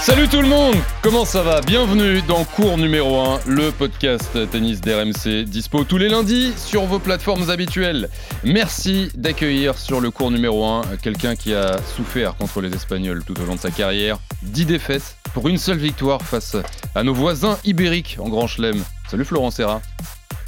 Salut tout le monde, comment ça va? Bienvenue dans cours numéro 1, le podcast tennis d'RMC, dispo tous les lundis sur vos plateformes habituelles. Merci d'accueillir sur le cours numéro 1 quelqu'un qui a souffert contre les Espagnols tout au long de sa carrière. 10 défaites pour une seule victoire face à nos voisins ibériques en Grand Chelem. Salut Florent Serra.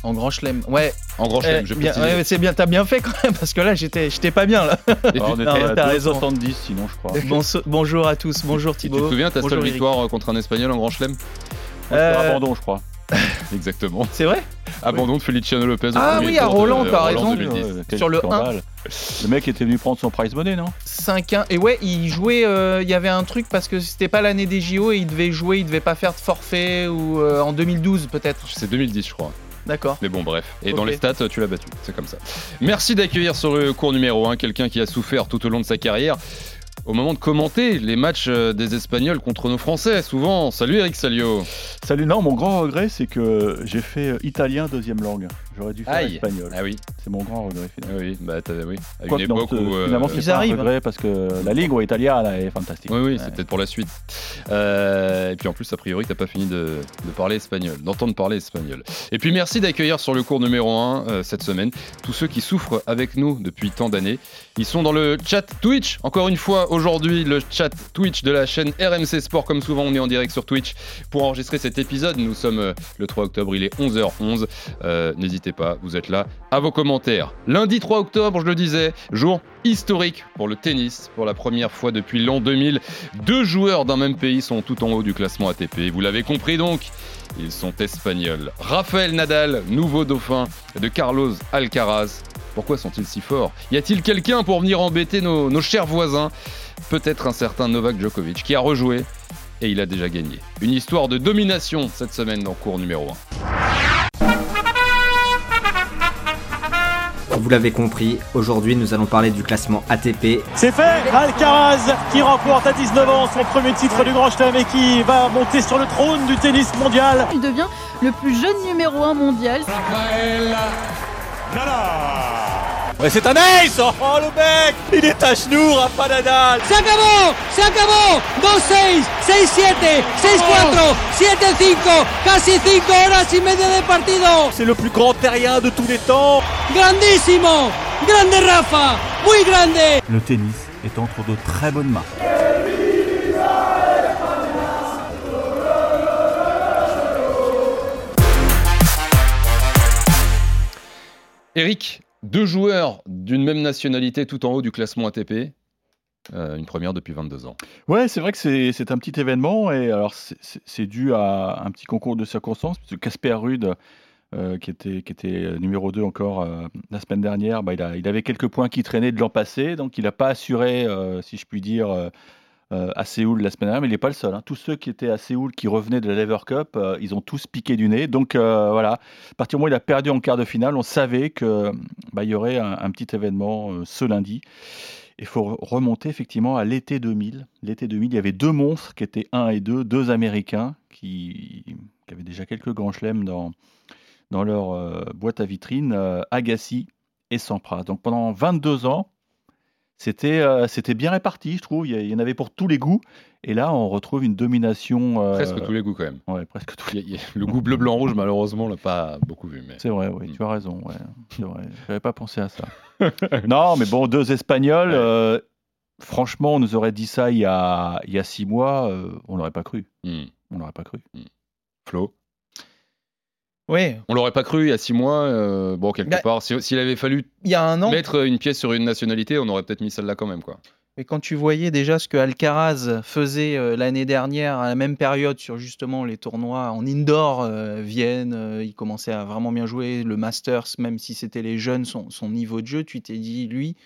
En grand chelem, ouais. En Grand Chelem, Eh, je bien, précise. ouais, c'est bien, t'as bien fait quand même, parce que là, j'étais, j'étais pas bien là. Et tu- on était à t'as raison. 2,70 sinon, je crois. Bonso- bonjour à tous, bonjour tu Thibaut. te souviens ta bonjour seule Eric. victoire contre un Espagnol en Grand Chelem? Euh, abandon, je crois. Exactement. C'est vrai? Abandon de Feliciano Lopez. Ah oui, à Roland, t'as raison. 2010. Ouais, quel Sur le scandale. Le mec était venu prendre son prize money, non? 5-1. Et ouais, il jouait, euh, il y avait un truc parce que c'était pas l'année des JO et il devait jouer, il devait pas faire de forfait ou euh, en 2012 peut-être. C'est 2010, je crois. D'accord. Mais bon, bref. Et dans les stats, tu l'as battu. C'est comme ça. Merci d'accueillir sur le cours numéro 1 quelqu'un qui a souffert tout au long de sa carrière. Au moment de commenter les matchs euh, des Espagnols contre nos Français, souvent. Salut Eric Salio. Salut, non, mon grand regret, c'est que j'ai fait euh, italien deuxième langue. J'aurais dû faire Aïe. espagnol. Ah oui, C'est mon grand regret, ah finalement. oui, bah t'avais oui. À Quoique, une non, époque c'est- où. euh, finalement, Ils c'est pas un arrivent. regret parce que la lingua italiana elle est fantastique. Oui, oui, c'est peut-être pour la suite. Euh, et puis en plus, a priori, t'as pas fini de, de parler espagnol, d'entendre parler espagnol. Et puis merci d'accueillir sur le cours numéro 1 euh, cette semaine tous ceux qui souffrent avec nous depuis tant d'années. Ils sont dans le chat Twitch. Encore une fois, aujourd'hui, le chat Twitch de la chaîne RMC Sport. Comme souvent, on est en direct sur Twitch pour enregistrer cet épisode. Nous sommes euh, le 3 octobre, il est 11h11. Euh, Pas, vous êtes là à vos commentaires. Lundi 3 octobre, je le disais, jour historique pour le tennis. Pour la première fois depuis l'an 2000, deux joueurs d'un même pays sont tout en haut du classement ATP. Vous l'avez compris donc, ils sont espagnols. Rafael Nadal, nouveau dauphin de Carlos Alcaraz. Pourquoi sont-ils si forts? Y a-t-il quelqu'un pour venir embêter nos, nos chers voisins? Peut-être un certain Novak Djokovic qui a rejoué et il a déjà gagné. Une histoire de domination cette semaine dans cours numéro 1. Vous l'avez compris, aujourd'hui nous allons parler du classement ATP. C'est fait Alcaraz qui remporte à 19 ans son premier titre du Grand Chelem et qui va monter sur le trône du tennis mondial. Il devient le plus jeune numéro 1 mondial. Ouais, c'est un ace Oh le mec Il est à genoux, Rafa Nadal Se acabó, se acabó. 2-6, 6-7, 6-4, 7-5, casi 5 horas y media de partido. C'est le plus grand terrien de tous les temps Grandísimo, grande Rafa, muy grande. Le tennis est entre de très bonnes mains. Eric, deux joueurs d'une même nationalité tout en haut du classement ATP. Euh, une première depuis 22 ans. Ouais, c'est vrai que c'est un petit événement et alors c'est- dû à un petit concours de circonstances Casper Ruud, euh, qui était qui était numéro 2 encore euh, la semaine dernière, bah, il a il avait quelques points qui traînaient de l'an passé, donc il n'a pas assuré, si je puis dire, à Séoul la semaine dernière, mais il n'est pas le seul. hein. Tous ceux qui étaient à Séoul, qui revenaient de la Lever Cup, euh, ils ont tous piqué du nez. Donc euh, voilà, à partir du moment où il a perdu en quart de finale, on savait que bah, y aurait un, petit événement euh, ce lundi. Il faut remonter effectivement à l'été 2000. L'été 2000, il y avait deux monstres qui étaient 1 et 2, deux Américains qui, avaient déjà quelques grands chelems dans, leur euh, boîte à vitrine, euh, Agassi et Sampras. Donc pendant 22 ans, c'était euh, c'était bien réparti, je trouve. Il y, en avait pour tous les goûts. Et là, on retrouve une domination. euh, Presque tous les goûts quand même. Ouais, presque tous les le goût bleu-blanc-rouge, malheureusement, on l'a pas beaucoup vu. Mais... C'est vrai, oui, Mm. tu as raison. Ouais, c'est vrai. J'avais pas pensé à ça. non, mais bon, deux Espagnols. Ouais. euh, franchement, on nous aurait dit ça il y a, il y a six mois, on n'aurait pas cru. Hmm. On n'aurait pas cru. Flo? Oui, On l'aurait pas cru il y a six mois. euh, bon, quelque Bah- part, si- s'il avait fallu il y a un an. mettre une pièce sur une nationalité, on aurait peut-être mis celle-là quand même. quoi. Mais quand tu voyais déjà ce que Alcaraz faisait euh, l'année dernière à la même période sur justement les tournois en indoor, euh, Vienne, il commençait à vraiment bien jouer, le Masters, même si c'était les jeunes, son, son niveau de jeu, tu t'es dit, lui,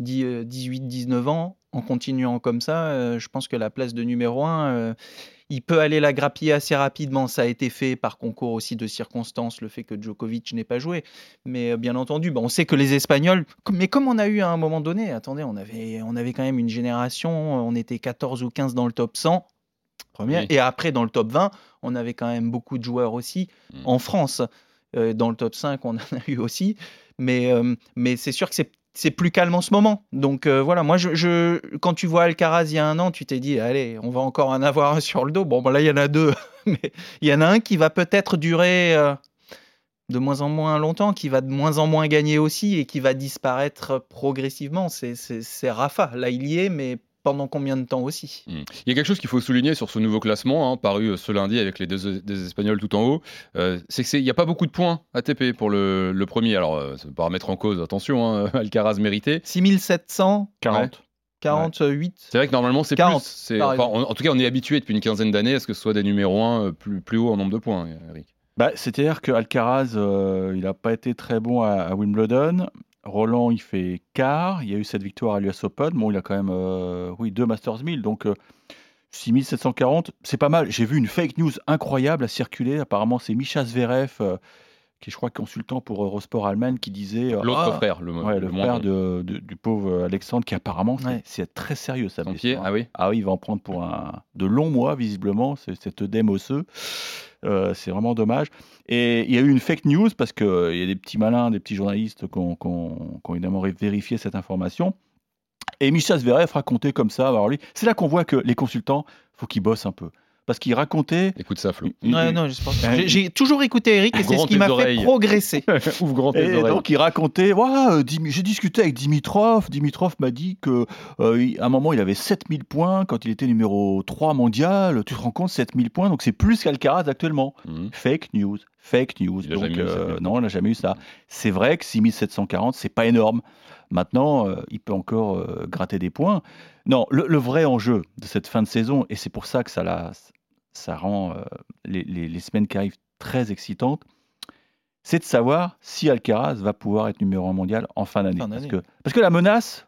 18-19 ans, en continuant comme ça, euh, je pense que la place de numéro 1, il peut aller la grappiller assez rapidement. Ça a été fait par concours aussi de circonstances, le fait que Djokovic n'ait pas joué. Mais euh, bien entendu, bah, on sait que les Espagnols, mais comme on a eu à un moment donné, attendez, on avait, on avait quand même une génération, on était 14 ou 15 dans le top 100. Première. Et après, dans le top 20, on avait quand même beaucoup de joueurs aussi Mm. en France. Euh, dans le top 5, on en a eu aussi. Mais, euh, mais c'est sûr que c'est c'est plus calme en ce moment. Donc euh, voilà, moi, je, quand tu vois Alcaraz il y a un an, tu t'es dit, allez, on va encore en avoir un sur le dos. Bon, bah, là, il y en a deux. Mais il y en a un qui va peut-être durer euh, de moins en moins longtemps, qui va de moins en moins gagner aussi et qui va disparaître progressivement. C'est Rafa. Là, il y est, mais pendant combien de temps aussi? Mm. Il y a quelque chose qu'il faut souligner sur ce nouveau classement, hein, paru euh, ce lundi avec les deux, des Espagnols tout en haut, euh, c'est qu'il n'y a pas beaucoup de points ATP pour le, le premier. Alors, euh, ça ne veut pas remettre en cause, attention, hein, Alcaraz mérité. 6748 40. C'est vrai que normalement c'est 40, plus. Enfin, exemple. en, en tout cas, on est habitué depuis une quinzaine d'années à ce que ce soit des numéros 1 plus, plus haut en nombre de points, Eric. Bah, C'est-à-dire que Alcaraz, euh, il n'a pas été très bon à, à Wimbledon. Roland, il fait quart. Il y a eu cette victoire à l'US Open. Bon, il a quand même euh, oui, deux Masters 1000. Donc, euh, 6740, c'est pas mal. J'ai vu une fake news incroyable à circuler. Apparemment, c'est Misha Zverev, euh, qui est, je crois, consultant pour Eurosport Allemagne, qui disait. euh, L'autre Ah, frère, le, ouais, le, le frère bon. de- de- du pauvre Alexandre, qui apparemment, c'est Ouais. c'est très sérieux, ça. Pied, ah oui. Ah oui, il va en prendre pour un, de longs mois, visiblement, c'est- cet œdème osseux. Euh, c'est vraiment dommage. Et il y a eu une fake news parce qu'il y a des petits malins, des petits journalistes qui ont, qui ont- qui ont évidemment vérifié cette information. Et Misha Zverev racontait comme ça. Alors lui, c'est là qu'on voit que les consultants, faut qu'ils bossent un peu. Parce qu'il racontait. Écoute ça, Flo. non, pas. Euh, J'ai- toujours écouté Eric et c'est ce qui m'a fait progresser. Ouvre grand tes Et oreilles. donc il racontait, euh, j'ai discuté avec Dimitrov, Dimitrov m'a dit que euh, à un moment il avait 7000 points quand il était numéro 3 mondial, tu te rends compte 7000 points, donc c'est plus qu'Alcaraz actuellement. Mhm. Fake news, fake news. Il Donc, euh, 7000 non, il n'a jamais eu ça. C'est vrai que 6740, c'est pas énorme. Maintenant, euh, il peut encore euh, gratter des points. Non, le, le vrai enjeu de cette fin de saison, et c'est pour ça que ça, la- ça rend euh, les, les- les semaines qui arrivent très excitantes, c'est de savoir si Alcaraz va pouvoir être numéro 1 mondial en fin d'année. Parce que, parce que la menace,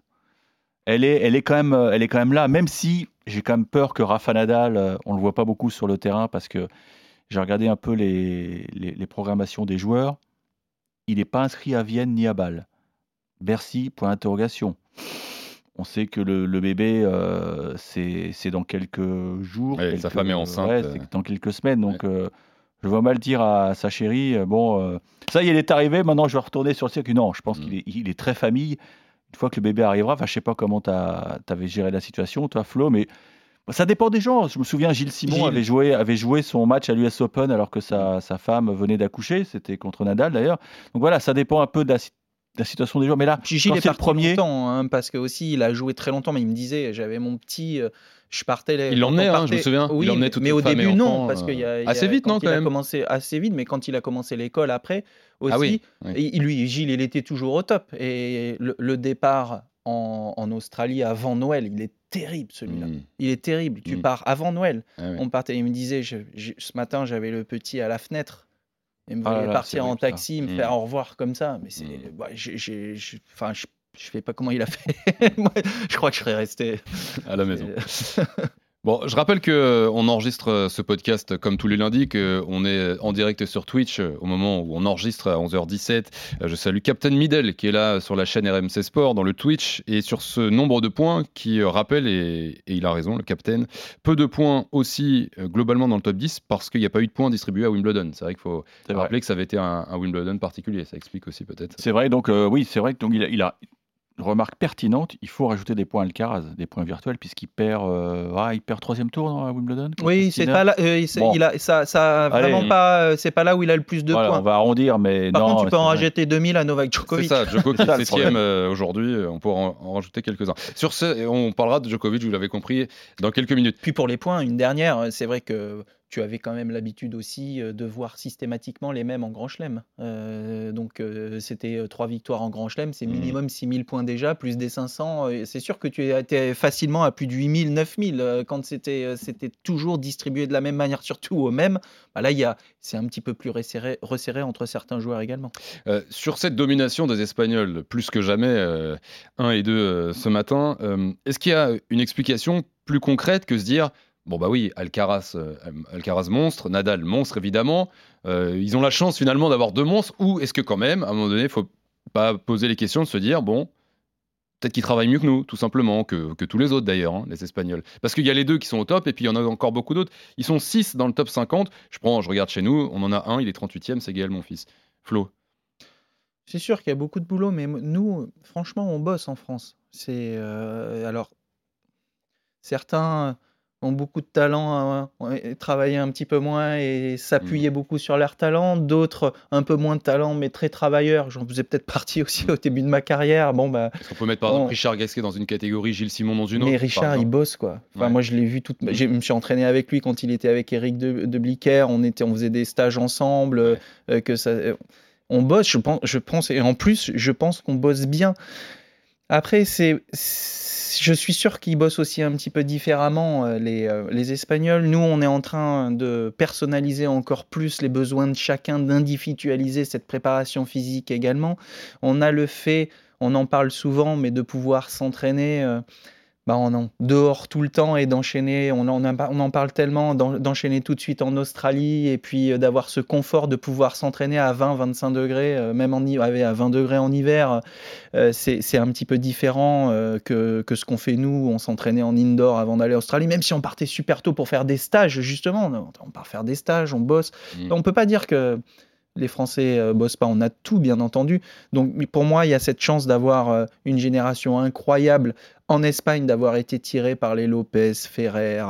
elle est, elle, est quand même, elle est quand même là, même si j'ai quand même peur que Rafa Nadal, on ne le voit pas beaucoup sur le terrain, parce que j'ai regardé un peu les, les, les programmations des joueurs. Il n'est pas inscrit à Vienne ni à Bâle. Bercy, point d'interrogation. On sait que le, le bébé, euh, c'est c'est dans quelques jours. Ouais, sa quelques- femme est enceinte, ouais, euh. c'est dans quelques semaines. Donc, euh, je vois mal dire à sa chérie bon, euh, ça y est, il est arrivé, maintenant je vais retourner sur le circuit. Non, je pense Mm. qu'il est, il est très famille. Une fois que le bébé arrivera, je sais pas comment tu avais géré la situation, toi, Flo, mais ça dépend des gens. Je me souviens, Gilles Simon Gilles. Avait, joué, avait joué son match à l'US Open alors que sa, sa femme venait d'accoucher. C'était contre Nadal d'ailleurs. Donc voilà, ça dépend un peu de la, la situation des joueurs. Mais là, Gigi, quand il est c'est le parti premier. longtemps, hein, parce que aussi il a joué très longtemps, mais il me disait, j'avais mon petit, euh, je partais. les- Il l'emmenait, on hein, je me partait- souviens. Il Oui, emmenait mais- toute mais au début non, parce euh, qu'il y a, il y a- assez vite, non, il quand a même commencé assez vite, mais quand il a commencé l'école après aussi, Ah oui, oui. et lui, Gilles, il était toujours au top. Et le, le départ en, en Australie avant Noël, il est terrible celui-là. Mm. Il est terrible. Tu Mm. pars avant Noël. Ah oui. On partait, il me disait, je- je- ce matin, j'avais le petit à la fenêtre. Il me Ah voyait partir en taxi, me faire au revoir comme ça. Mais c'est. Mm. ouais, j'ai- Enfin, je, je sais pas comment il a fait. Moi, je crois que je serais resté. à la maison. Bon, je rappelle que euh, on enregistre euh, ce podcast comme tous les lundis, qu'on est en direct sur Twitch euh, au moment où on enregistre à 11h17. Euh, Je salue Captain Middle qui est là sur la chaîne RMC Sport dans le Twitch et sur ce nombre de points qui euh, rappelle, et, et il a raison, le Captain, peu de points aussi euh, globalement dans le top 10 parce qu'il n'y a pas eu de points distribués à Wimbledon. C'est vrai qu'il faut vrai. rappeler que ça avait été un, un Wimbledon particulier. Ça explique aussi peut-être. C'est vrai, donc euh, oui, c'est vrai que donc, il, a, il a une remarque pertinente. Il faut rajouter des points à Alcaraz, des points virtuels, puisqu'il perd, euh, ah, il perd troisième tour dans, à Wimbledon. Oui, c'est pas là. euh, c'est- Bon. il a, ça, ça Allez. vraiment pas. euh, C'est pas là où il a le plus de Voilà, points. on va arrondir, mais Par non. contre, tu peux en rajouter 2000 à Novak C'est Djokovic. ça, Djokovic C'est ça, le septième euh, aujourd'hui. euh, On pourra en, en rajouter quelques-uns. Sur ce, on parlera de Djokovic, vous l'avez compris, dans quelques minutes. Puis pour les points, une dernière, c'est vrai que tu avais quand même l'habitude aussi de voir systématiquement les mêmes en Grand Chelem. Euh, donc euh, c'était trois victoires en Grand Chelem, c'est Mhm. minimum 6000 points déjà, plus des 500. euh, C'est sûr que tu étais facilement à plus de 8000, 9000 euh, quand c'était c'était toujours distribué de la même manière, surtout au même. Bah là, il c'est un petit peu plus resserré, resserré entre certains joueurs également. Euh, sur cette domination des Espagnols, plus que jamais, euh, 1 et 2 ce matin, est-ce qu'il y a une explication plus concrète que se dire Bon bah oui, Alcaraz, euh, Alcaraz monstre, Nadal monstre évidemment. euh, ils ont la chance finalement d'avoir deux monstres. Ou est-ce que quand même, à un moment donné, faut pas poser les questions de se dire bon, peut-être qu'ils travaillent mieux que nous, tout simplement, que, que tous les autres d'ailleurs, hein, les Espagnols. Parce qu'il y a les deux qui sont au top et puis il y en a encore beaucoup d'autres. Ils sont 6 dans le top 50. Je prends, je regarde chez nous, on en a un, il est 38e, c'est Gaël mon fils. Flo. C'est sûr qu'il y a beaucoup de boulot, mais nous, franchement, on bosse en France. C'est euh, alors certains ont beaucoup de talent, euh, et travailler un petit peu moins et s'appuyer beaucoup sur leur talent. D'autres un peu moins de talent, mais très travailleurs. J'en faisais peut-être partie aussi au début de ma carrière. Bon bah, Est-ce qu'on peut mettre par exemple On- Richard Gasquet dans une catégorie, Gilles Simon dans une autre mais Richard, il bosse quoi. Enfin, Ouais. moi, je l'ai vu toute. Je me suis entraîné avec lui quand il était avec Eric de, de Blicker. On était, on faisait des stages ensemble. euh, que ça, euh, on bosse. Je pense, je pense, et en plus, je pense qu'on bosse bien. Après, c'est, je suis sûr qu'ils bossent aussi un petit peu différemment euh, les, euh, les Espagnols. Nous, on est en train de personnaliser encore plus les besoins de chacun, d'individualiser cette préparation physique également. On a le fait, on en parle souvent, mais de pouvoir s'entraîner. Bah, en, en- dehors tout le temps et d'enchaîner, on en, on parle tellement, d'en- d'enchaîner tout de suite en Australie et puis euh, d'avoir ce confort de pouvoir s'entraîner à 20-25 degrés, euh, même en, à 20 degrés en hiver, euh, c'est un petit peu différent que, que ce qu'on fait nous, on s'entraînait en indoor avant d'aller en Australie, même si on partait super tôt pour faire des stages, justement, on, on part faire des stages, on bosse. Mm. On peut pas dire que les Français euh, bossent pas, on a tout bien entendu. Donc pour moi, il y a cette chance d'avoir euh, une génération incroyable en Espagne, d'avoir été tiré par les Lopez, Ferrer.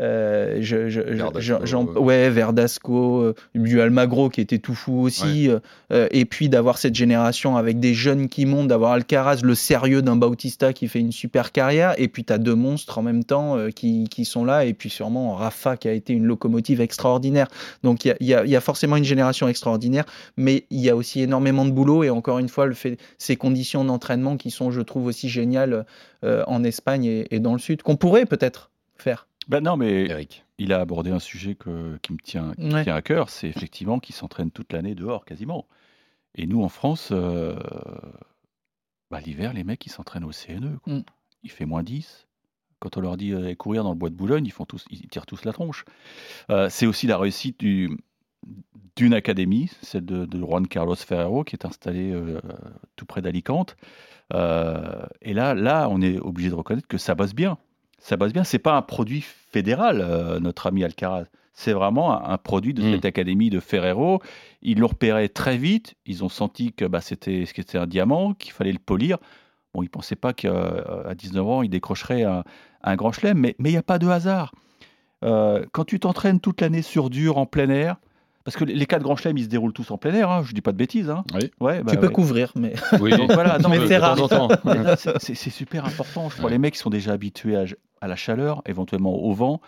Euh, je, je- je- Verdasco, euh. ouais, Verdasco, euh, du Almagro qui était tout fou aussi, euh, euh, et puis d'avoir cette génération avec des jeunes qui montent, d'avoir Alcaraz, le sérieux d'un Bautista qui fait une super carrière, et puis tu as deux monstres en même temps euh, qui, qui sont là, et puis sûrement Rafa qui a été une locomotive extraordinaire. Donc il y a, y y forcément une génération extraordinaire, mais il y a aussi énormément de boulot, et encore une fois, le fait, ces conditions d'entraînement qui sont, je trouve, aussi géniales en Espagne et, et dans le Sud, qu'on pourrait peut-être faire. Ben non, mais Eric. il a abordé un sujet que- qui me tient, qui Ouais. tient à cœur, c'est effectivement qu'ils s'entraînent toute l'année dehors quasiment. Et nous, en France, euh, bah, l'hiver, les mecs, ils s'entraînent au CNE. quoi. Mm. Il fait moins 10. Quand on leur dit euh, courir dans le bois de Boulogne, ils, font tous, ils tirent tous la tronche. Euh, c'est aussi la réussite du- d'une académie, celle de, de Juan Carlos Ferrero, qui est installée euh, tout près d'Alicante. Euh, et là, là, on est obligé de reconnaître que ça bosse bien. Ça bosse bien. C'est pas un produit fédéral, euh, notre ami Alcaraz. C'est vraiment un, un produit de Mm. cette académie de Ferrero. Ils l'ont repéré très vite. Ils ont senti que bah, c'était un diamant, qu'il fallait le polir. Bon, ils pensaient pas qu'à 19 ans, il décrocherait un, un grand chelem, mais mais il n'y a pas de hasard. Euh, quand tu t'entraînes toute l'année sur dur, en plein air, parce que les quatre grands chelems, ils se déroulent tous en plein air, hein, je dis pas de bêtises. Hein. Oui. Ouais, bah tu peux ouais. couvrir, mais Oui, Donc voilà, non, Mais c'est rare. c'est- super important. Je crois Ouais. les mecs qui sont déjà habitués à, à la chaleur, éventuellement au vent.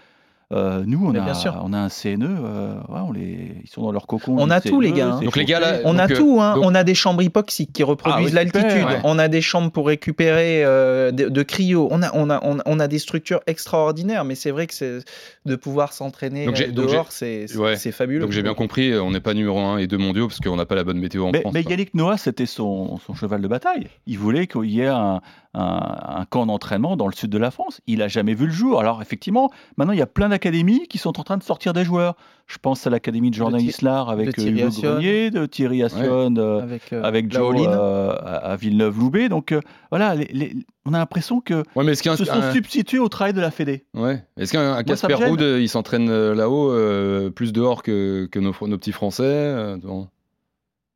Euh, nous, on a, bien sûr. on a un CNE, euh, ouais, on les, ils sont dans leur cocon. On a tout, les CNE, gars, hein. Donc les gars, là. On a Donc, euh, tout, hein. donc- on a des chambres hypoxiques qui reproduisent Ah oui, l'altitude, ouais. on a des chambres pour récupérer euh, de, de cryo, on a, on, a, on, a, on a des structures extraordinaires, mais c'est vrai que c'est de pouvoir s'entraîner dehors, c'est c'est- Ouais. fabuleux. Donc j'ai bien compris, on n'est pas numéro 1 et 2 mondiaux parce qu'on n'a pas la bonne météo en Mais, France. mais quoi. Yannick Noah, c'était son, son cheval de bataille. Il voulait qu'il y ait un, un- un camp d'entraînement dans le sud de la France. Il a jamais vu le jour. Alors effectivement, maintenant il y a plein d'académies qui sont en train de sortir des joueurs. Je pense à l'académie de Jordan Islar avec de euh, Thierry Hugo Assion. Grenier, de Thierry Assion, euh, avec, euh, avec Joe euh, à, Villeneuve-Loubet. Donc euh, voilà, les- les- on a l'impression que Ouais, mais est-ce qu'un se sont un- substitués au travail de la Fédé. ouais. est-ce qu'un Casper. Ruud, il s'entraîne là-haut euh, plus dehors que, que nos, nos petits Français euh, bon.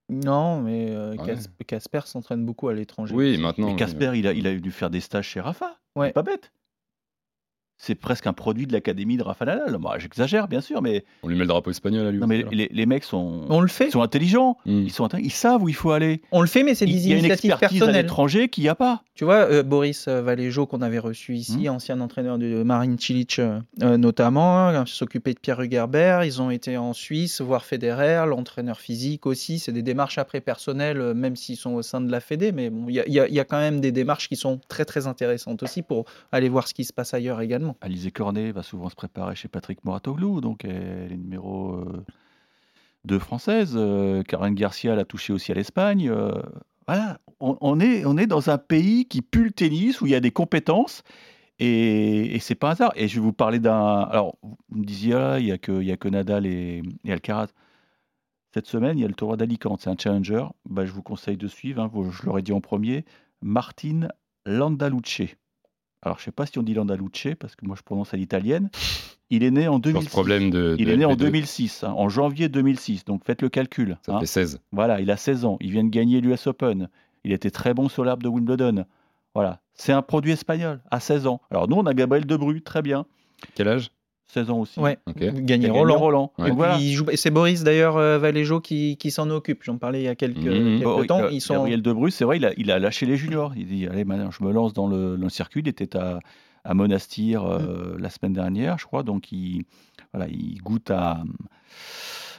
Non, mais euh, Casper s'entraîne beaucoup à l'étranger. Oui, aussi. maintenant. Mais oui. Casper, il a, il a dû faire des stages chez Rafa. Ouais. Pas bête. C'est presque un produit de l'académie de Rafa Nadal. Moi, j'exagère, bien sûr, mais. On lui met le drapeau espagnol à lui. Non, mais les, les mecs sont. On le fait. sont intelligents. Mm. Ils, sont intelligents. ils savent où il faut aller. On le fait, mais c'est Il des y a une initiatives expertise à personnelles. l'étranger qu'il n'y a pas. Tu vois, euh, Boris euh, Valéjo, qu'on avait reçu ici, Hmm. ancien entraîneur de Marine Cilic euh, notamment, hein, s'occuper de Pierre Hugerbert. Ils ont été en Suisse voir Federer, l'entraîneur physique aussi. C'est des démarches après personnelles, même s'ils sont au sein de la Fédé. Mais bon, il y, a- il y a- y a quand même des démarches qui sont très très intéressantes aussi pour aller voir ce qui se passe ailleurs également. Alizé Cornet va souvent se préparer chez Patrick Moratoglou, donc elle est numéro 2 française. Euh, Karen Garcia l'a touché aussi à l'Espagne. Euh, voilà, on, est, on est dans un pays qui pue le tennis, où il y a des compétences, et, et c'est pas un hasard. Et je vais vous parler d'un... Alors, vous me disiez, ah, il n'y a, que- a que Nadal et, Alcaraz. Cette semaine, il y a le tournoi d'Alicante, c'est un challenger. Bah, je vous conseille de suivre, hein, je l'aurais dit en premier, Martin Landaluce. Alors, je sais pas si on dit Landaluce, parce que moi je prononce à l'italienne. Il est né en Sur 2006. ce problème de. Il est né en LP2. 2006, hein, en janvier 2006. Donc faites le calcul. Ça hein. fait 16. Voilà, il a 16 ans. Il vient de gagner l'US Open. Il était très bon sur l'arbre de Wimbledon. Voilà, c'est un produit espagnol à 16 ans. Alors nous, on a Gabriel Debru, très bien. Quel âge? 16 ans aussi. Ouais, Ok. gagner Roland. Roland. Ouais. Voilà. Il joue- et C'est Boris d'ailleurs euh, Valéjo qui, qui s'en occupe. J'en parlais il y a quelques, oui, temps. euh, Ils sont... Gabriel Debru, c'est vrai, il a, il a lâché les juniors. Il dit Allez, maintenant, je me lance dans le, dans le circuit. Il était à, à Monastir euh, Mm. la semaine dernière, je crois. Donc, il, voilà, il goûte à,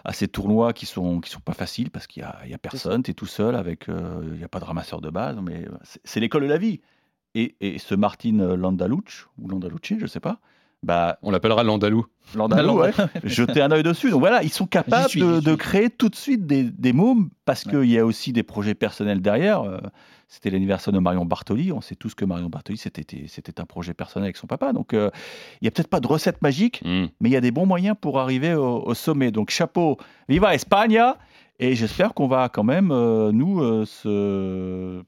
à ces tournois qui sont, qui sont pas faciles parce qu'il n'y a, il y a personne. Tu es tout seul, avec, euh, il n'y a pas de ramasseur de base. Mais c'est, c'est l'école de la vie. Et, et ce Martin Landaluce, ou Landaluce, je sais pas, bah, On l'appellera l'Andalou. Landalou, ouais. Jeter un œil dessus. Donc voilà, ils sont capables suis, de, créer tout de suite des, des mômes parce qu'il y a aussi des projets personnels derrière. Euh, C'était l'anniversaire de Marion Bartoli. On sait tous que Marion Bartoli, c'était c'était un projet personnel avec son papa. Donc euh, il n'y a peut-être pas de recette magique, Hmm. mais il y a des bons moyens pour arriver au, au sommet. Donc chapeau, viva España Et j'espère qu'on va quand même, euh, nous, euh, se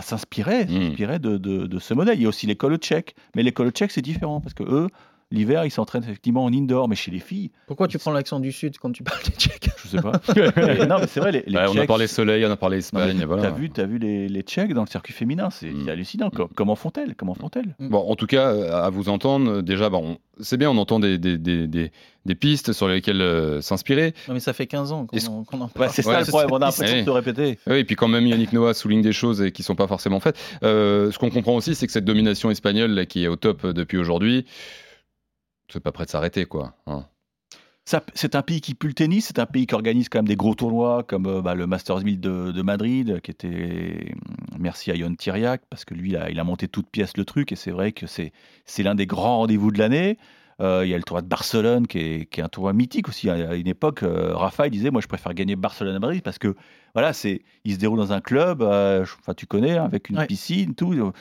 bah, s'inspirer Mm. s'inspirer de, de- de ce modèle. Il y a aussi l'école tchèque, mais l'école tchèque c'est différent parce que eux, l'hiver, ils s'entraînent effectivement en indoor, mais chez les filles, Pourquoi tu prends l'accent du Sud quand tu parles des Tchèques? Je sais pas. Mais non, mais c'est vrai, les, les Ouais, on a Tchèques- parlé soleil, on a parlé Espagne. voilà. T'as vu, t'as vu les, les Tchèques dans le circuit féminin, c'est Mm. hallucinant. Com- Comment font-elles? Comment font-elles? Bon, en tout cas, euh, à vous entendre, déjà, bon, on- c'est bien, on entend des, des, des, des, des pistes sur lesquelles euh, s'inspirer. Non, mais ça fait 15 ans qu'on en, Ouais, parle. c'est Ouais, ça le problème. On a l'impression de se répéter. Oui, et puis quand même Yannick Noah souligne des choses et qui sont pas forcément faites. Euh, ce qu'on comprend aussi, c'est que cette domination espagnole là, qui est au top depuis aujourd'hui, c'est pas prêt de s'arrêter, quoi. hein. Ça- C'est un pays qui pue le tennis. C'est un pays qui organise quand même des gros tournois comme euh, bah, le Masters 1000 de, de Madrid, qui était hum, merci à Yon Tiriac parce que lui, il a, il a monté toute pièce le truc et c'est vrai que c'est c'est l'un des grands rendez-vous de l'année. Euh, il y a le tournoi de Barcelone qui est, qui est un tournoi mythique aussi. À une époque, euh, Rafa il disait moi je préfère gagner Barcelone à Madrid parce que voilà c'est il se déroule dans un club. euh, Enfin tu connais hein, avec une Ouais. piscine tout.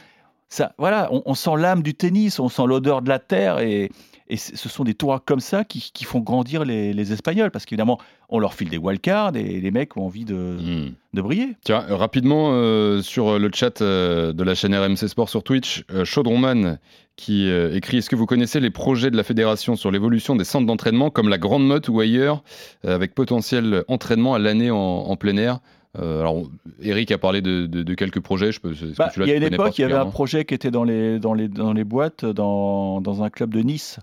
Ça voilà on, on sent l'âme du tennis, on sent l'odeur de la terre et et ce sont des tournois comme ça qui, qui font grandir les, les Espagnols parce qu'évidemment on leur file des wildcards et les mecs ont envie de, Hmm. de briller. Tiens, euh, rapidement euh, sur le chat euh, de la chaîne RMC Sport sur Twitch, euh, Chaudronman qui euh, écrit Est-ce que vous connaissez les projets de la fédération sur l'évolution des centres d'entraînement comme la Grande Motte ou ailleurs, euh, avec potentiel entraînement à l'année en, en plein air? Euh, Alors, Eric a parlé de, de- de quelques projets. Je peux, Bah, il y a une époque, il y avait un projet qui était dans les, dans les, dans les boîtes dans, dans un club de Nice.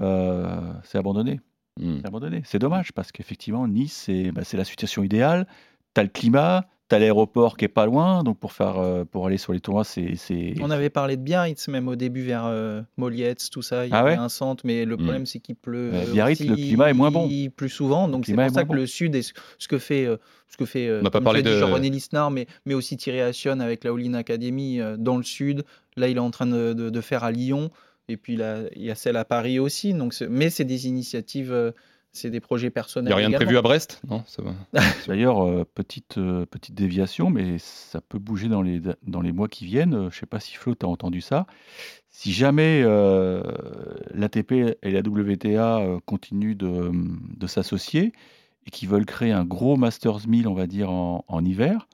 Euh, c'est abandonné. Hmm. C'est abandonné. C'est dommage parce qu'effectivement, Nice, c'est bah, c'est la situation idéale. Tu as le climat, tu as l'aéroport qui est pas loin. Donc, pour, faire, euh, pour aller sur les tournois, c'est. On avait parlé de Biarritz même au début vers euh, Molietz, tout ça. Il y Ah avait ouais un centre, mais le Mm. problème c'est qu'il pleut. Euh, Biarritz, le climat est moins bon. Plus souvent, donc c'est pour ça que bon. le sud est ce que fait, euh, ce que fait. euh, On n'a pas parlé as dit, de- Jean-René Lisnard, mais mais aussi Thierry Assion avec la All-in Academy euh, dans le sud. Là, il est en train de, de- de faire à Lyon. Et puis là, il y a celle à Paris aussi. Donc, mais c'est des initiatives, euh, c'est des projets Il personnels. n'y a rien de prévu à Brest? Non, ça va. D'ailleurs, euh, petite, euh, petite déviation, mais ça peut bouger dans les, dans les mois qui viennent. Je ne sais pas si Flo, tu as entendu ça. Si jamais euh, l'ATP et la WTA continuent de, de s'associer et qu'ils veulent créer un gros Masters 1000, on va dire, en, en hiver,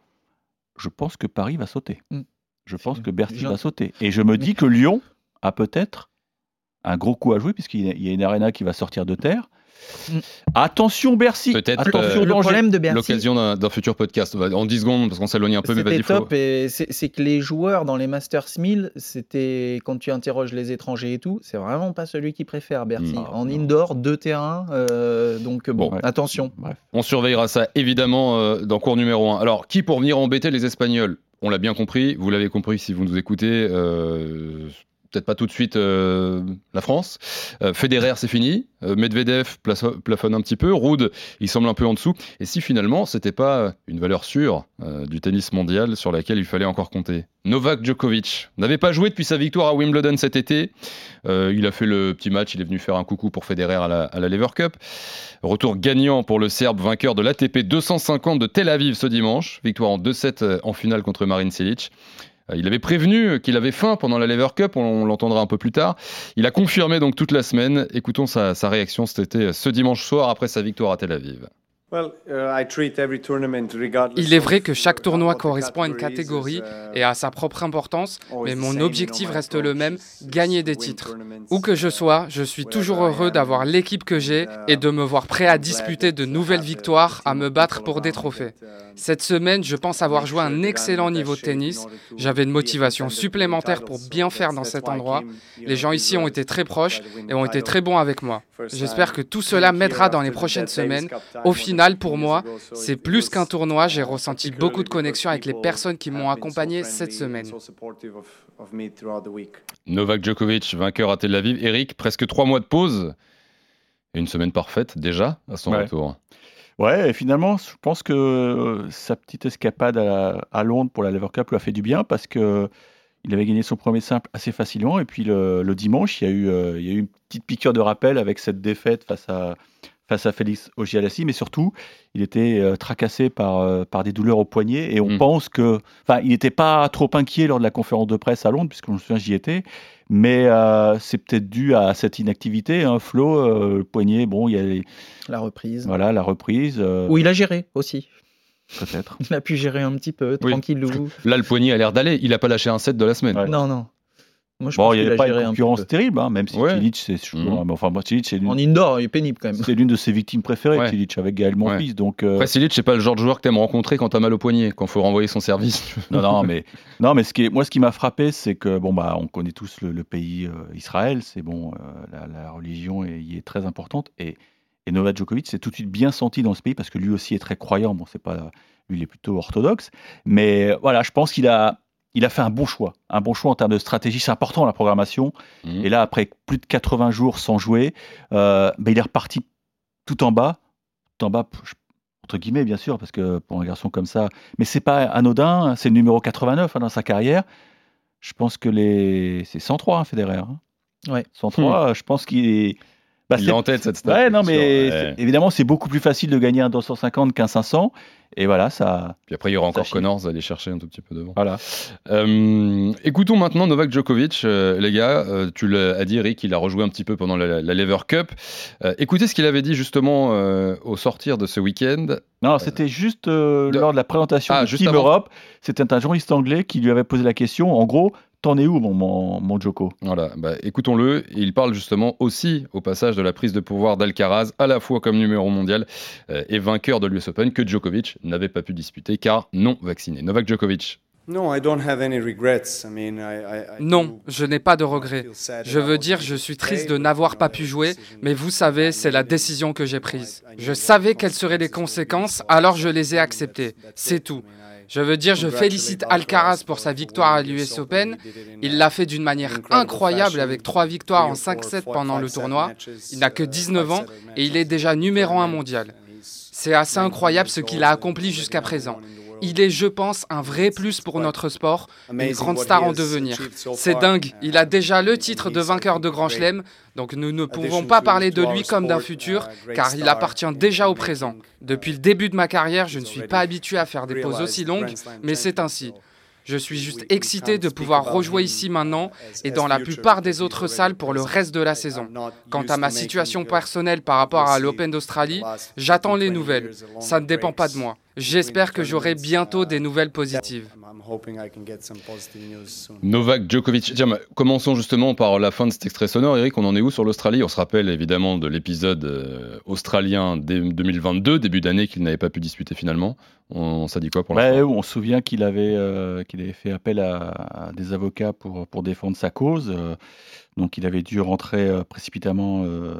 je pense que Paris va sauter. Mm. Je pense que Bercy va sauter. Et je me dis que Lyon a peut-être un gros coup à jouer, puisqu'il y a- il y a une arena qui va sortir de terre. Attention Bercy. Peut-être Attention euh, Le problème de Bercy, l'occasion d'un futur podcast. On va- En 10 secondes, parce qu'on s'éloigne un peu, mais vas-y, top. Et c'est c'est que les joueurs dans les Masters 1000, c'était quand tu interroges les étrangers et tout, c'est vraiment pas celui qui préfère Bercy. Non, en non. indoor, deux terrains. euh, donc bon, Bon, ouais. attention. Bref. On surveillera ça évidemment euh, dans cours numéro 1. Alors, qui pour venir embêter les Espagnols? On l'a bien compris, vous l'avez compris si vous nous écoutez. euh, Peut-être pas tout de suite euh, la France. Euh, Federer, c'est fini. Euh, Medvedev plafonne un petit peu. Rude, il semble un peu en dessous. Et si finalement, c'était pas une valeur sûre euh, du tennis mondial sur laquelle il fallait encore compter? Novak Djokovic n'avait pas joué depuis sa victoire à Wimbledon cet été. Il a fait le petit match, il est venu faire un coucou pour Federer à la, à la Lever Cup. Retour gagnant pour le Serbe vainqueur de l'ATP 250 de Tel Aviv ce dimanche. Victoire en 2-7 euh, en finale contre Marin Cilic. Euh, Il avait prévenu qu'il avait faim pendant la Lever Cup, on l'entendra un peu plus tard. Il a confirmé donc toute la semaine. Écoutons sa, sa réaction, c'était ce dimanche soir après sa victoire à Tel Aviv. Il est vrai que chaque tournoi correspond à une catégorie et à sa propre importance, mais mon objectif reste le même, gagner des titres. Où que je sois, je suis toujours heureux d'avoir l'équipe que j'ai et de me voir prêt à disputer de nouvelles victoires, à me battre pour des trophées. Cette semaine, je pense avoir joué un excellent niveau de tennis. J'avais une motivation supplémentaire pour bien faire dans cet endroit. Les gens ici ont été très proches et ont été très bons avec moi. J'espère que tout cela m'aidera dans les prochaines semaines. Au final, pour moi, c'est plus qu'un tournoi. J'ai ressenti beaucoup de connexions avec les personnes qui m'ont accompagné cette semaine. Novak Djokovic, vainqueur à Tel Aviv. Eric, presque trois mois de pause. Une semaine parfaite déjà à son Ouais. retour. Ouais, et finalement, je pense que euh, sa petite escapade à, à Londres pour la Lever Cup lui a fait du bien parce que il avait gagné son premier simple assez facilement. Et puis le, le dimanche, il y, a eu, euh, il y a eu une petite piqûre de rappel avec cette défaite face à, face à Félix Auger-Aliassime. Mais surtout, il était euh, tracassé par, euh, par des douleurs au poignet. Et on Mm. pense que. Enfin, il n'était pas trop inquiet lors de la conférence de presse à Londres, puisque je me souviens, j'y étais. Mais euh, c'est peut-être dû à cette inactivité. Hein, Flo, euh, le poignet, bon, il y a les- La reprise. voilà, la reprise. euh, Où il a géré aussi. Peut-être. Il a pu gérer un petit peu, Oui. tranquillou. Là, le poignet a l'air d'aller. Il n'a pas lâché un set de la semaine. Ouais. Non, non. Moi, je Bon, pense il n'y avait a pas une concurrence terrible, hein, même si Ouais. Tilic, c'est toujours- Mhm. enfin, moi, c'est En indoor, il est pénible quand même. c'est l'une de ses victimes préférées, Ouais. Tilic, avec Gaël Monfils. Donc, euh, Après, c'est pas le genre de joueur que t'aimes rencontrer quand t'as mal au poignet, quand faut renvoyer son service. non, non, mais, non, mais ce qui est- moi, ce qui m'a frappé, c'est que, bon, bah, on connaît tous le, le pays euh, Israël, c'est bon, euh, la, la religion est- y est très importante. Et, et Novak Djokovic s'est tout de suite bien senti dans ce pays parce que lui aussi est très croyant. Bon, c'est pas, lui, il est plutôt orthodoxe. Mais voilà, je pense qu'il a. Il a fait un bon choix, un bon choix en termes de stratégie. C'est important la programmation. Mhm. Et là, après plus de 80 jours sans jouer, euh, ben, il est reparti tout en bas. Tout en bas, entre guillemets, bien sûr, parce que pour un garçon comme ça. Mais c'est pas anodin, c'est le numéro 89 hein, dans sa carrière. Je pense que les. C'est 103, hein, Federer. hein. Ouais. 103, je pense qu'il est. bah, il est en tête cette stat. Ouais, non, mais évidemment, c'est beaucoup plus facile de gagner un 250 qu'un 500. Et voilà, ça. Puis après, il y aura encore. Connors à aller chercher un tout petit peu devant. Voilà. Euh, écoutons maintenant Novak Djokovic, euh, les gars. euh, tu l'as dit, Eric, il a rejoué un petit peu pendant la, la Lever Cup. Écoutez ce qu'il avait dit justement au sortir de ce week-end. Non, c'était juste de- lors de la présentation Ah, de Team avant. Europe. C'était un journaliste anglais qui lui avait posé la question. En gros, t'en es où, mon, mon, mon Joko Voilà, bah, écoutons-le. Il parle justement aussi au passage de la prise de pouvoir d'Alcaraz, à la fois comme numéro mondial euh, et vainqueur de l'US Open, que Djokovic n'avait pas pu disputer car non vacciné. Novak Djokovic. Non, je n'ai pas de regrets. Je veux dire, je suis triste de n'avoir pas pu jouer, mais vous savez, c'est la décision que j'ai prise. Je savais quelles seraient les conséquences, alors je les ai acceptées. C'est tout. Je veux dire, je félicite Alcaraz pour sa victoire à l'US Open. Il l'a fait d'une manière incroyable avec trois victoires en 5-7 pendant le tournoi. Il n'a que 19 ans et il est déjà numéro 1 mondial. C'est assez incroyable ce qu'il a accompli jusqu'à présent. Il est, je pense, un vrai plus pour notre sport, une grande star en devenir. C'est dingue, il a déjà le titre de vainqueur de Grand Chelem, donc nous ne pouvons pas parler de lui comme d'un futur, car il appartient déjà au présent. Depuis le début de ma carrière, je ne suis pas habitué à faire des pauses aussi longues, mais c'est ainsi. Je suis juste excité de pouvoir rejouer ici maintenant et dans la plupart des autres salles pour le reste de la saison. Quant à ma situation personnelle par rapport à l'Open d'Australie, j'attends les nouvelles. Ça ne dépend pas de moi. J'espère que j'aurai bientôt des nouvelles positives. Novak Djokovic. Tiens, commençons justement par la fin de cet extrait sonore. Eric, on en est où sur l'Australie? On se rappelle évidemment de l'épisode euh, australien dès 2022, début d'année qu'il n'avait pas pu disputer finalement. On, ça dit quoi pour Bah, l'instant on se souvient qu'il avait, euh, qu'il avait fait appel à, à des avocats pour, pour défendre sa cause. euh, donc il avait dû rentrer euh, précipitamment euh,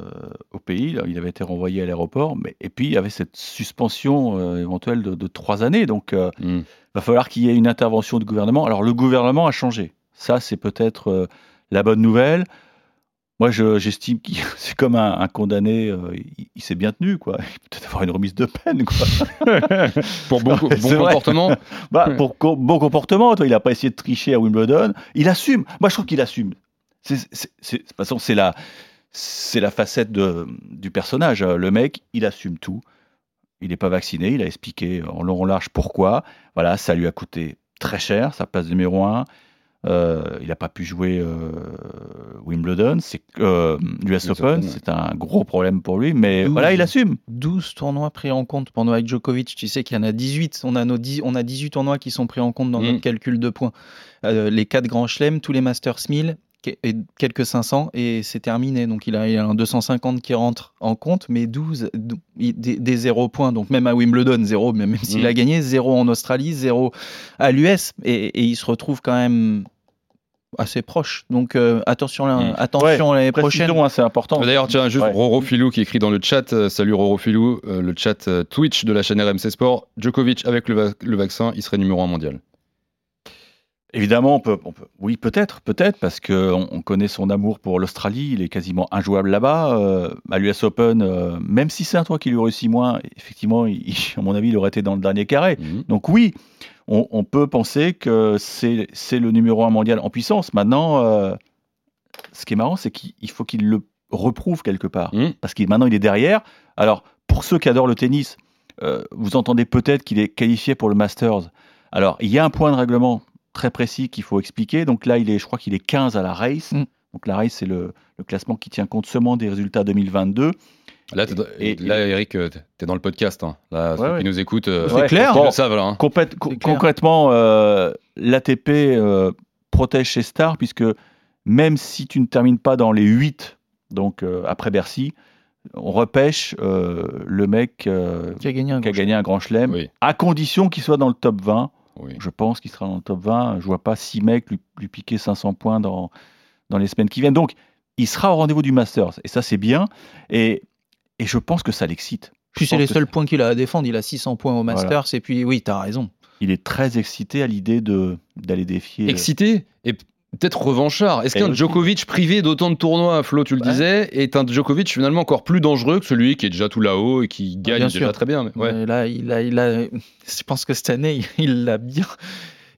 au pays. Il avait été renvoyé à l'aéroport. Mais, et puis il y avait cette suspension euh, éventuelle de, de trois années. Donc il Hmm. va falloir qu'il y ait une intervention du gouvernement. Alors le gouvernement a changé. Ça, c'est peut-être la bonne nouvelle. Moi, je- j'estime que c'est comme un, un condamné, euh, il, il s'est bien tenu, quoi. Il peut peut-être avoir une remise de peine, quoi. Pour bon, bon comportement Bah, pour co- bon comportement, toi, il n'a pas essayé de tricher à Wimbledon. Il assume. Moi, je trouve qu'il assume. De toute façon, c'est la, c'est la facette de, du personnage. Le mec, il assume tout. Il n'est pas vacciné. Il a expliqué en long en large pourquoi. Voilà, ça lui a coûté très cher, sa place numéro un. Euh, il n'a pas pu jouer euh, Wimbledon, c'est euh, l'US US Open, c'est un gros problème pour lui, mais voilà, il assume. 12 tournois pris en compte pour Novak Djokovic. Tu sais qu'il y en a 18. On a, nos 10 on a 18 tournois qui sont pris en compte dans Mm. notre calcul de points. Euh, les 4 grands chelems, tous les Masters 1000 que- et quelques 500 et c'est terminé. Donc il a, il a un 250 qui rentre en compte, mais 12 dou- il- des, des 0 points. Donc même à Wimbledon, 0, mais même s'il a gagné, 0 en Australie, 0 à l'US. Et, et il se retrouve quand même assez proche. Donc euh, attention, là, Mm. attention l'année prochaine. Hein, c'est important. D'ailleurs, tiens, juste Ouais. Roro Filou qui écrit dans le chat. euh, salut Roro Filou, euh, le chat euh, Twitch de la chaîne RMC Sport. Djokovic avec le, va- le vaccin, il serait numéro un mondial. Évidemment, on peut, on peut- oui, peut-être, peut-être, parce qu'on on connaît son amour pour l'Australie, il est quasiment injouable là-bas. Euh, à l'US Open, euh, même si c'est un tour qui lui réussit moins, effectivement, il- à mon avis, il aurait été dans le dernier carré. Mhm. Donc oui, on, on peut penser que c'est le numéro un mondial en puissance. Maintenant, euh, ce qui est marrant, c'est qu'il il faut qu'il le reprouve quelque part. Mhm. Parce qu'il maintenant, il est derrière. Alors, pour ceux qui adorent le tennis, vous entendez peut-être qu'il est qualifié pour le Masters. Alors, il y a un point de règlement très précis qu'il faut expliquer. Donc là, il est, je crois qu'il est 15 à la race. Mm. Donc la race, c'est le, le classement qui tient compte seulement des résultats 2022. Là, dans- Et- là Eric, euh, t'es- t'es dans le podcast. hein. Là, Ouais, ceux ouais. qui nous écoutent, euh, C'est clair. Bon, le savent. Là, hein. Complète- co- C'est clair. concrètement, euh, l'ATP euh, protège ses stars puisque même si tu ne termines pas dans les 8, donc euh, après Bercy, on repêche euh, le mec euh, Qui a gagné un qui a grand gagné un grand chelem, Oui. à condition qu'il soit dans le top 20. Oui. Je pense qu'il sera dans le top 20. Je vois pas six mecs lui, lui piquer 500 points dans, dans les semaines qui viennent. Donc, il sera au rendez-vous du Masters. Et ça, c'est bien. Et, et je pense que ça l'excite. Puis c'est les seuls points qu'il a à défendre. Il a 600 points au Voilà. Masters. Et puis, oui, t'as raison. Il est très excité à l'idée de d'aller défier. Excité et peut-être revanchard. Est-ce qu'un. Djokovic privé d'autant de tournois, Flo, tu le Ouais. disais, est un Djokovic finalement encore plus dangereux que celui qui est déjà tout là-haut et qui gagne bien déjà sûr. très bien mais- ouais. Mais là, il a, il a, je pense que cette année, il l'a bien,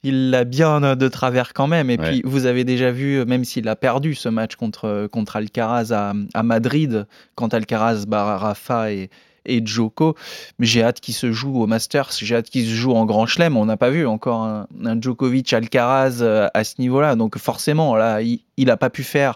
il l'a bien de travers quand même. Et Ouais. puis, vous avez déjà vu, même s'il a perdu ce match contre, contre Alcaraz à, à Madrid, quand Alcaraz bat Rafa et, et Djoko, j'ai hâte qu'il se joue au Masters, j'ai hâte qu'il se joue en Grand Chelem. On n'a pas vu encore un, un Djokovic Alcaraz euh, à ce niveau-là. Donc, forcément, là, il n'a pas pu faire.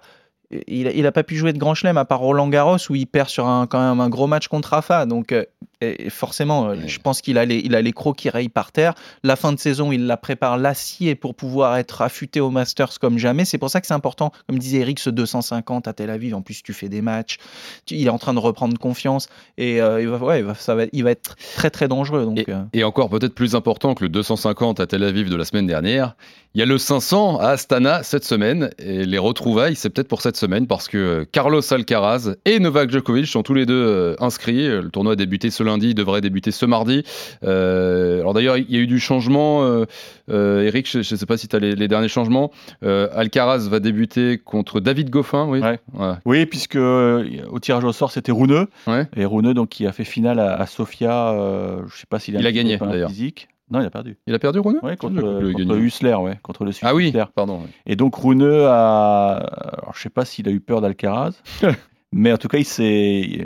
Il a, il a pas pu jouer de grand chelem à part Roland Garros où il perd sur un, quand même un gros match contre Rafa. Donc euh, et forcément, euh, Ouais. je pense qu'il a les, il a les crocs qui rayent par terre. La fin de saison, il la prépare l'acier pour pouvoir être affûté au Masters comme jamais. C'est pour ça que c'est important, comme disait Eric, ce 250 à Tel Aviv. En plus, tu fais des matchs. Tu- il est en train de reprendre confiance et euh, il va, ouais, il va, ça va, il va être très très dangereux. Donc, euh, Et encore peut-être plus important que le 250 à Tel Aviv de la semaine dernière, il y a le 500 à Astana cette semaine. Et les retrouvailles, c'est peut-être pour cette semaine parce que Carlos Alcaraz et Novak Djokovic sont tous les deux inscrits. Le tournoi a débuté ce lundi, il devrait débuter ce mardi. Euh, alors d'ailleurs, il y a eu du changement. euh, euh, Eric, je ne sais pas si tu as les, les derniers changements. Alcaraz va débuter contre David Goffin, oui. Ouais. Ouais. Oui, puisque au tirage au sort, c'était Rouneux. Ouais. Et Rouneux, donc, qui a fait finale à, à Sofia. je ne sais pas s'il a, Il a gagné, d'ailleurs. physique. Non, il a perdu. Il a perdu, Rouneux Ouais, contre, contre. Hussler, ouais, contre le Suisse Ah oui, Hussler. pardon. Et donc Rouneux a, alors je sais pas s'il a eu peur d'Alcaraz, mais en tout cas il s'est,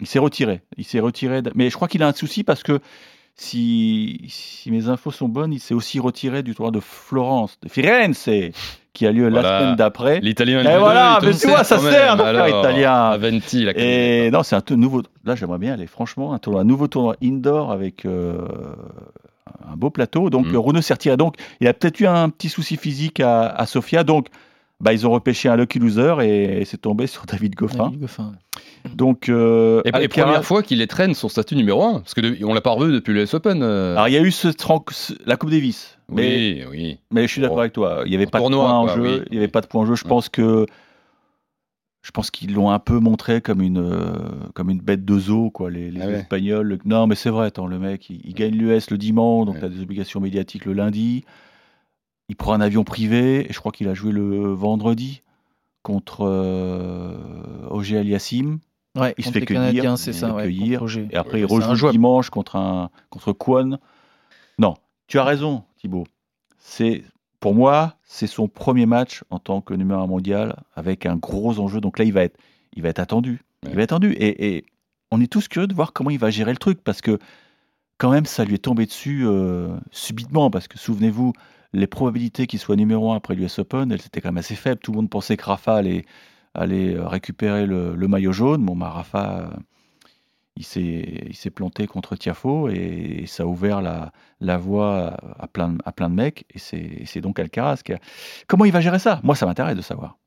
il s'est retiré. Il s'est retiré. de- Mais je crois qu'il a un souci parce que si, si mes infos sont bonnes, il s'est aussi retiré du tournoi de Florence, de Firenze, qui a lieu Voilà. la semaine d'après. L'italien. Et voilà, mais tu vois, ça sert, notre frère italien. Aventi, la Et non, c'est un tout nouveau. Là, j'aimerais bien aller, franchement, un, tournoi, un nouveau tournoi indoor avec euh, un beau plateau. Donc, Mm. euh, Renaud Sertier, donc, il a peut-être eu un petit souci physique à, à Sofia. Donc, bah, ils ont repêché un lucky loser et, c'est tombé sur David Goffin. David Goffin. Donc, euh, Et, et Alcaraz- première fois qu'il les traîne son statut numéro 1, parce que de- on l'a pas revu depuis le US Open. euh. Alors, il y a eu ce, la Coupe Davis. Mais, oui, oui. mais je suis d'accord avec toi. Il n'y avait pas tournoi, de point en quoi, jeu. oui. Il avait pas de point en jeu. Je pense que. Je pense qu'ils l'ont un peu montré comme une, euh, comme une bête de zoo, quoi, les, les Ah ouais. Espagnols. Le- Non, mais c'est vrai, attends, le mec, il, il gagne l'US le dimanche, donc Ouais. tu as des obligations médiatiques le lundi. Il prend un avion privé, et je crois qu'il a joué le vendredi contre euh, OG Aliassim. Ouais, Il se fait cueillir, c'est ça. ouais, cueillir, OG. Et après, il rejoue dimanche contre, un, contre Kwon. Non, tu as raison, Thibaut. C'est, pour moi, c'est son premier match en tant que numéro un mondial avec un gros enjeu. Donc là, il va être, il va être attendu. Il va être attendu. Et, et on est tous curieux de voir comment il va gérer le truc parce que, quand même, ça lui est tombé dessus euh, subitement. Parce que, souvenez-vous, les probabilités qu'il soit numéro un après l'US Open, elles étaient quand même assez faibles. Tout le monde pensait que Rafa allait, euh, récupérer le, maillot jaune. Bon, bah, Rafa, euh, il s'est planté contre Tiafo et, ça a ouvert la, voie à plein, de- à plein de mecs. Et c'est donc Alcaraz qui a... Comment il va gérer ça? Moi, ça m'intéresse de savoir.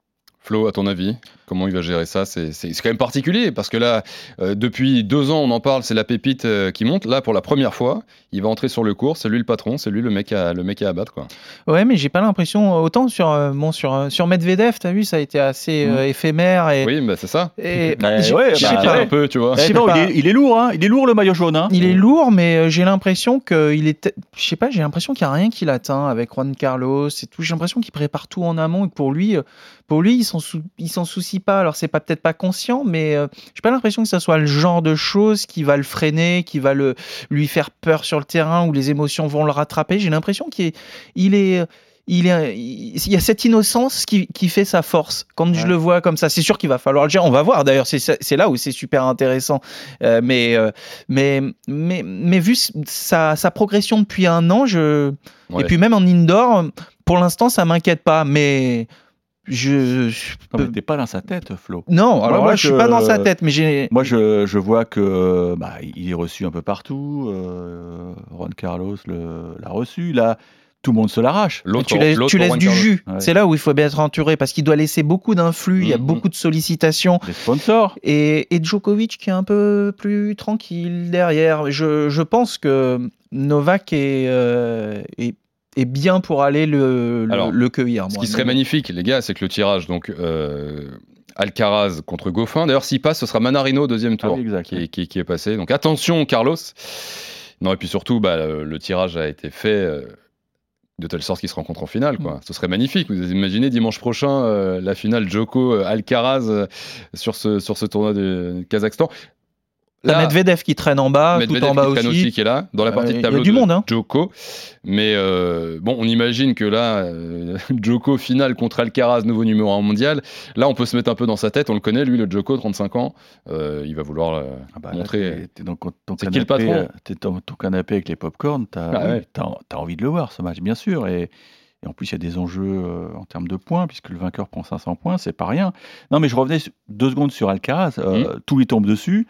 Flo, à ton avis, comment il va gérer ça? C'est c'est- c'est quand même particulier parce que là, euh, depuis deux ans, on en parle, c'est la pépite euh, qui monte. Là, pour la première fois, il va entrer sur le cours, c'est lui le patron, c'est lui le mec à, le mec à abattre. Quoi. Ouais, mais j'ai pas l'impression autant sur euh, bon sur euh, sur Medvedev, t'as vu, ça a été assez euh, éphémère et Oui, bah, c'est ça. et Ouais, j'ai- ouais, je bah, sais pas. un peu, tu vois. Pas. il est, il est lourd, hein il est lourd le maillot jaune. Hein Il est lourd, mais euh, j'ai l'impression qu'il est. Je sais pas, j'ai l'impression qu'il n'y a rien qui l'atteint avec Juan Carlos et tout. J'ai l'impression qu'il prépare tout en amont et que pour lui, euh, pour lui, il s'en sou- soucie pas. Alors c'est pas peut-être pas conscient, mais euh, j'ai pas l'impression que ça soit le genre de chose qui va le freiner, qui va le lui faire peur sur le terrain où les émotions vont le rattraper. J'ai l'impression qu'il est, il est il, est, il y a cette innocence qui, qui fait sa force. Quand je le vois comme ça, c'est sûr qu'il va falloir le gérer. On va voir d'ailleurs, c'est là où c'est super intéressant. Euh, mais, euh, mais, mais, mais vu sa, sa progression depuis un an, je... Ouais. et puis même en indoor, pour l'instant, ça m'inquiète pas. Mais je. je peux- t'es pas dans sa tête, Flo. Non, Moi, alors moi, là, je suis pas dans sa tête, mais j'ai. Moi, je, je vois que bah, il est reçu un peu partout. euh, Juan Carlos l'a reçu. Là, tout le monde se l'arrache. Tu laisses, tu du Carlos. jus. Ouais. C'est là où il faut bien être entouré parce qu'il doit laisser beaucoup d'influx. Il y a Mhm. beaucoup de sollicitations. Les sponsors. Et, et Djokovic qui est un peu plus tranquille derrière. Je, je pense que Novak est, euh, est, est bien pour aller le, le, Alors, le cueillir. Ce moi. qui serait magnifique, les gars, c'est que le tirage, donc euh, Alcaraz contre Goffin. D'ailleurs, s'il passe, ce sera Manarino deuxième tour Ah oui, exact, qui, ouais. est, qui est- qui est passé. Donc attention, Carlos. Non, et puis surtout, bah, le, le tirage a été fait. euh, de telle sorte qu'ils se rencontrent en finale, quoi. Ce serait magnifique. Vous imaginez dimanche prochain euh, la finale Joko euh, Alcaraz euh, sur ce sur ce tournoi de Kazakhstan. T'as Medvedev qui traîne en bas, Medvedev tout en bas qui traîne aussi. qui est là, dans la Euh, partie il y de a tableau du de monde, hein. Djoko. Mais euh, bon, on imagine que là, euh, Djoko finale contre Alcaraz, nouveau numéro 1 mondial. Là, on peut se mettre un peu dans sa tête. On le connaît, lui, le Djoko, 35 ans. Euh, il va vouloir euh, Ah bah, là, montrer. t'es- dans ton C'est qui le canapé, patron euh, t'es dans ton canapé avec les popcorn, t'as Ah ouais. t'as envie de le voir ce match, bien sûr. Et, et en plus, il y a des enjeux euh, en termes de points, puisque le vainqueur prend 500 points, c'est pas rien. Non, mais je revenais deux secondes sur Alcaraz. euh, Tout lui tombe dessus.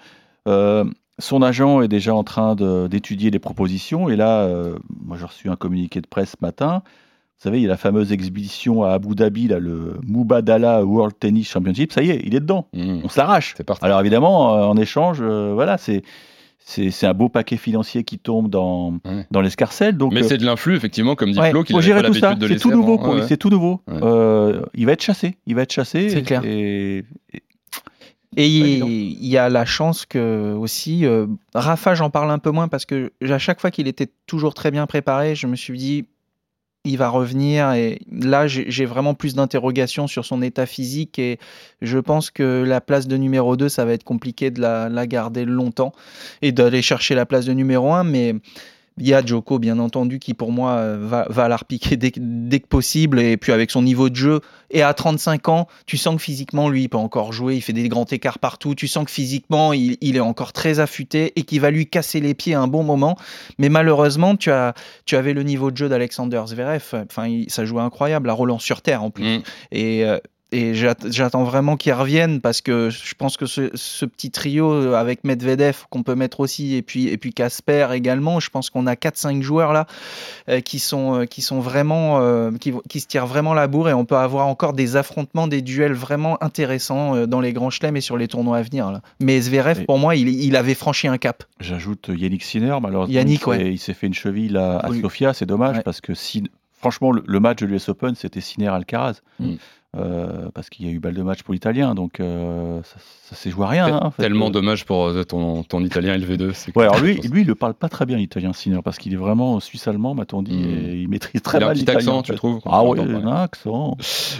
Euh, son agent est déjà en train d'étudier les propositions. Et là, euh, moi, j'ai reçu un communiqué de presse ce matin. Vous savez, il y a la fameuse exhibition à Abu Dhabi, là, le Mubadala World Tennis Championship. Ça y est, il est dedans. Mmh, On se l'arrache. c'est parti. Alors évidemment, euh, en échange, euh, voilà, c'est un beau paquet financier qui tombe dans, Ouais. dans l'escarcelle. Donc, Mais euh, c'est de l'influx, effectivement, comme dit Ouais, Flo, qu'il gérer pas tout ça. l'habitude de C'est tout nouveau lui. C'est tout nouveau. Ouais. Euh, il va être chassé. Il va être chassé. C'est clair. Et, et- Et il, y a la chance que aussi, euh, Rafa, j'en parle un peu moins parce que à chaque fois qu'il était toujours très bien préparé, je me suis dit, il va revenir. Et là, j'ai j'ai vraiment plus d'interrogations sur son état physique et je pense que la place de numéro 2, ça va être compliqué de la, la garder longtemps et d'aller chercher la place de numéro 1. Mais, Il y a Joko, bien entendu, qui pour moi euh, va, va la repiquer dès, que- dès que possible. Et puis avec son niveau de jeu, et à 35 ans, tu sens que physiquement, lui, il peut encore jouer. Il fait des grands écarts partout. Tu sens que physiquement, il, il est encore très affûté et qu'il va lui casser les pieds à un bon moment. Mais malheureusement, tu, as, tu avais le niveau de jeu d'Alexander Zverev. Enfin, il- ça jouait incroyable, à Roland sur terre en plus. Et, euh, et j'att- j'attends vraiment qu'il revienne parce que je pense que ce, ce petit trio euh, avec Medvedev qu'on peut mettre aussi et puis et puis Casper également, je pense qu'on a 4-5 joueurs là euh, qui sont euh, qui sont vraiment qui, qui se tirent vraiment la bourre et on peut avoir encore des affrontements, des duels vraiment intéressants dans les grands chelems et sur les tournois à venir. Là. Mais Zverev, pour moi, il, il avait franchi un cap. J'ajoute Yannick Sinner, malheureusement. Yannick, ouais. Il s'est fait une cheville à, à Oui. Sofia, c'est dommage parce que si, franchement, le, le match de l'US Open, c'était Sinner Alcaraz. Mm. Euh, parce qu'il y a eu balle de match pour l'Italien, donc euh, ça, ça s'est joué à rien. hein, en fait. Tellement dommage pour euh, ton, ton italien LV2. c'est Ouais, alors lui, lui, il ne parle pas très bien l'italien, Sinner, parce qu'il est vraiment suisse-allemand, m'a-t-on dit, et il maîtrise très Il a un mal petit l'italien. accent, en tu trouves, Ah oui, il un accent.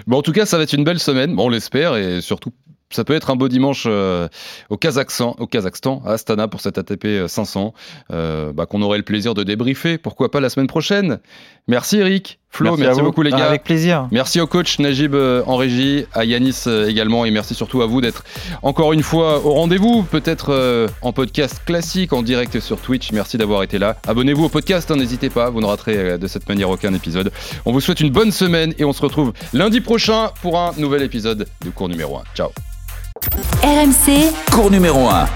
Bon, en tout cas, ça va être une belle semaine, bon, on l'espère, et surtout, ça peut être un beau dimanche euh, au, Kazakhstan, au Kazakhstan, à Astana pour cette ATP 500, euh, bah, qu'on aurait le plaisir de débriefer, pourquoi pas la semaine prochaine. Merci Eric, Flo, Merci beaucoup les gars. avec plaisir. Merci au coach Najib euh, en régie, à Yanis euh, également, et merci surtout à vous d'être encore une fois au rendez-vous, peut-être euh, en podcast classique, en direct sur Twitch. Merci d'avoir été là. Abonnez-vous au podcast, hein, n'hésitez pas, vous ne raterez euh, de cette manière aucun épisode. On vous souhaite une bonne semaine et on se retrouve lundi prochain pour un nouvel épisode de cours numéro 1. Ciao RMC, Cours numéro 1.